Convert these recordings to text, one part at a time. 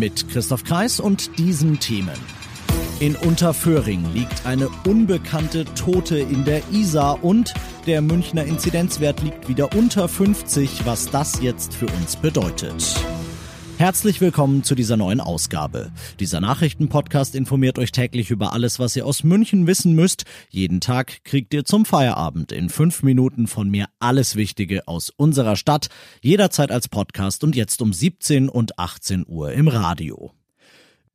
Mit Christoph Kreis und diesen Themen. In Unterföhring liegt eine unbekannte Tote in der Isar und der Münchner Inzidenzwert liegt wieder unter 50, was das jetzt für uns bedeutet. Herzlich willkommen zu dieser neuen Ausgabe. Dieser Nachrichtenpodcast informiert euch täglich über alles, was ihr aus München wissen müsst. Jeden Tag kriegt ihr zum Feierabend in fünf Minuten von mir alles Wichtige aus unserer Stadt, jederzeit als Podcast und jetzt um 17 und 18 Uhr im Radio.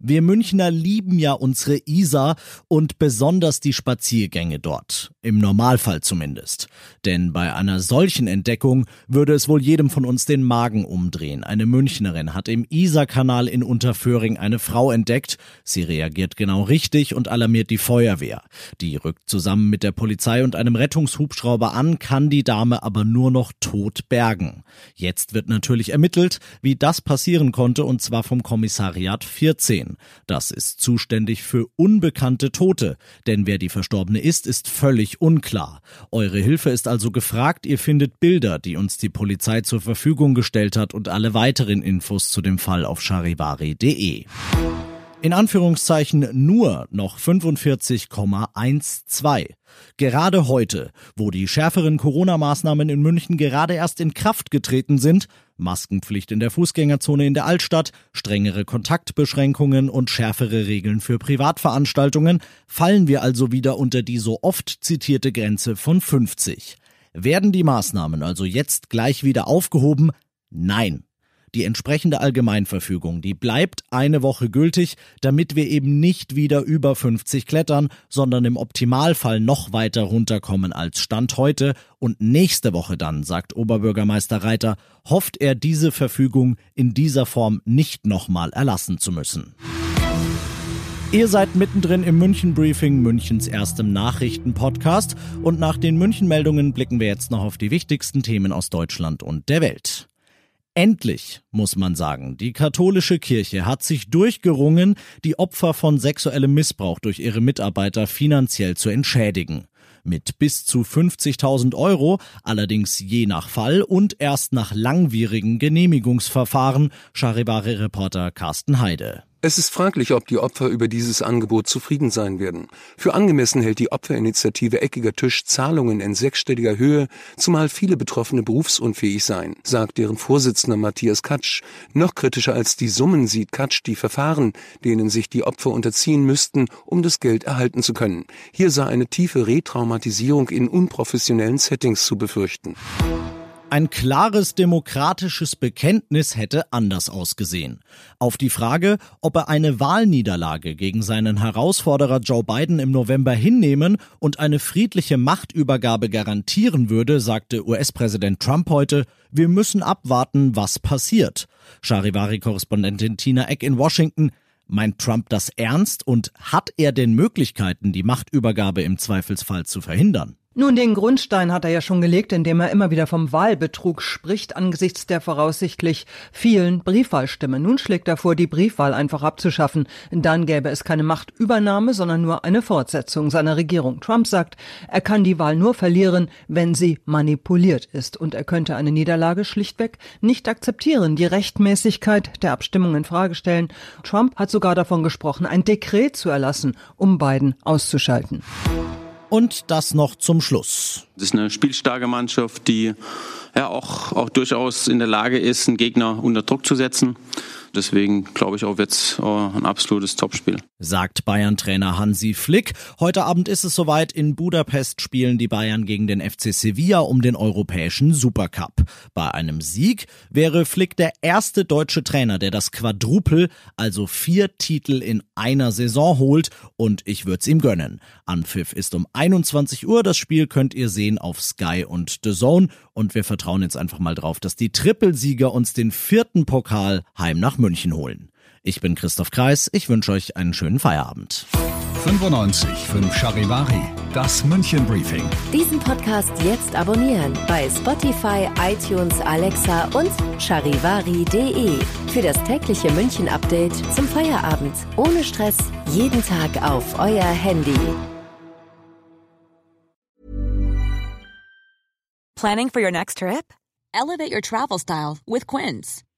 Wir Münchner lieben ja unsere Isar und besonders die Spaziergänge dort. Im Normalfall zumindest. Denn bei einer solchen Entdeckung würde es wohl jedem von uns den Magen umdrehen. Eine Münchnerin hat im Isarkanal in Unterföhring eine Frau entdeckt. Sie reagiert genau richtig und alarmiert die Feuerwehr. Die rückt zusammen mit der Polizei und einem Rettungshubschrauber an, kann die Dame aber nur noch tot bergen. Jetzt wird natürlich ermittelt, wie das passieren konnte und zwar vom Kommissariat 14. Das ist zuständig für unbekannte Tote, denn wer die Verstorbene ist, ist völlig unklar. Eure Hilfe ist also gefragt, ihr findet Bilder, die uns die Polizei zur Verfügung gestellt hat und alle weiteren Infos zu dem Fall auf charivari.de in Anführungszeichen nur noch 45,12. Gerade heute, wo die schärferen Corona-Maßnahmen in München gerade erst in Kraft getreten sind, Maskenpflicht in der Fußgängerzone in der Altstadt, strengere Kontaktbeschränkungen und schärfere Regeln für Privatveranstaltungen, fallen wir also wieder unter die so oft zitierte Grenze von 50. Werden die Maßnahmen also jetzt gleich wieder aufgehoben? Nein. Die entsprechende Allgemeinverfügung, die bleibt eine Woche gültig, damit wir eben nicht wieder über 50 klettern, sondern im Optimalfall noch weiter runterkommen als Stand heute. Und nächste Woche dann, sagt Oberbürgermeister Reiter, hofft er diese Verfügung in dieser Form nicht nochmal erlassen zu müssen. Ihr seid mittendrin im München Briefing, Münchens erstem Nachrichtenpodcast. Und nach den München Meldungen blicken wir jetzt noch auf die wichtigsten Themen aus Deutschland und der Welt. Endlich, muss man sagen, die katholische Kirche hat sich durchgerungen, die Opfer von sexuellem Missbrauch durch ihre Mitarbeiter finanziell zu entschädigen. Mit bis zu 50.000 Euro, allerdings je nach Fall und erst nach langwierigen Genehmigungsverfahren, Charivari-Reporter Carsten Heide. Es ist fraglich, ob die Opfer über dieses Angebot zufrieden sein werden. Für angemessen hält die Opferinitiative Eckiger Tisch Zahlungen in sechsstelliger Höhe, zumal viele Betroffene berufsunfähig seien, sagt deren Vorsitzender Matthias Katsch. Noch kritischer als die Summen sieht Katsch die Verfahren, denen sich die Opfer unterziehen müssten, um das Geld erhalten zu können. Hier sei eine tiefe Retraumatisierung in unprofessionellen Settings zu befürchten. Ein klares demokratisches Bekenntnis hätte anders ausgesehen. Auf die Frage, ob er eine Wahlniederlage gegen seinen Herausforderer Joe Biden im November hinnehmen und eine friedliche Machtübergabe garantieren würde, sagte US-Präsident Trump heute, wir müssen abwarten, was passiert. Charivari-Korrespondentin Tina Eck in Washington, Meint Trump das ernst und hat er denn Möglichkeiten, die Machtübergabe im Zweifelsfall zu verhindern? Nun, den Grundstein hat er ja schon gelegt, indem er immer wieder vom Wahlbetrug spricht angesichts der voraussichtlich vielen Briefwahlstimmen. Nun schlägt er vor, die Briefwahl einfach abzuschaffen. Dann gäbe es keine Machtübernahme, sondern nur eine Fortsetzung seiner Regierung. Trump sagt, er kann die Wahl nur verlieren, wenn sie manipuliert ist. Und er könnte eine Niederlage schlichtweg nicht akzeptieren, die Rechtmäßigkeit der Abstimmung in Frage stellen. Trump hat sogar davon gesprochen, ein Dekret zu erlassen, um Biden auszuschalten. Und das noch zum Schluss. Das ist eine spielstarke Mannschaft, die ja auch, auch durchaus in der Lage ist, einen Gegner unter Druck zu setzen. Deswegen glaube ich auch jetzt äh, ein absolutes Topspiel. Sagt Bayern-Trainer Hansi Flick. Heute Abend ist es soweit. In Budapest spielen die Bayern gegen den FC Sevilla um den europäischen Supercup. Bei einem Sieg wäre Flick der erste deutsche Trainer, der das Quadrupel, also vier Titel in einer Saison holt. Und ich würde es ihm gönnen. Anpfiff ist um 21 Uhr. Das Spiel könnt ihr sehen auf Sky und The Zone. Und wir vertrauen jetzt einfach mal drauf, dass die Trippelsieger uns den vierten Pokal heim nach München holen. Ich bin Christoph Kreis, ich wünsche euch einen schönen Feierabend. 95 5 Charivari, das München Briefing. Diesen Podcast jetzt abonnieren bei Spotify, iTunes, Alexa und charivari.de. Für das tägliche München Update zum Feierabend. Ohne Stress, jeden Tag auf euer Handy. Planning for your next trip? Elevate your travel style with Quince.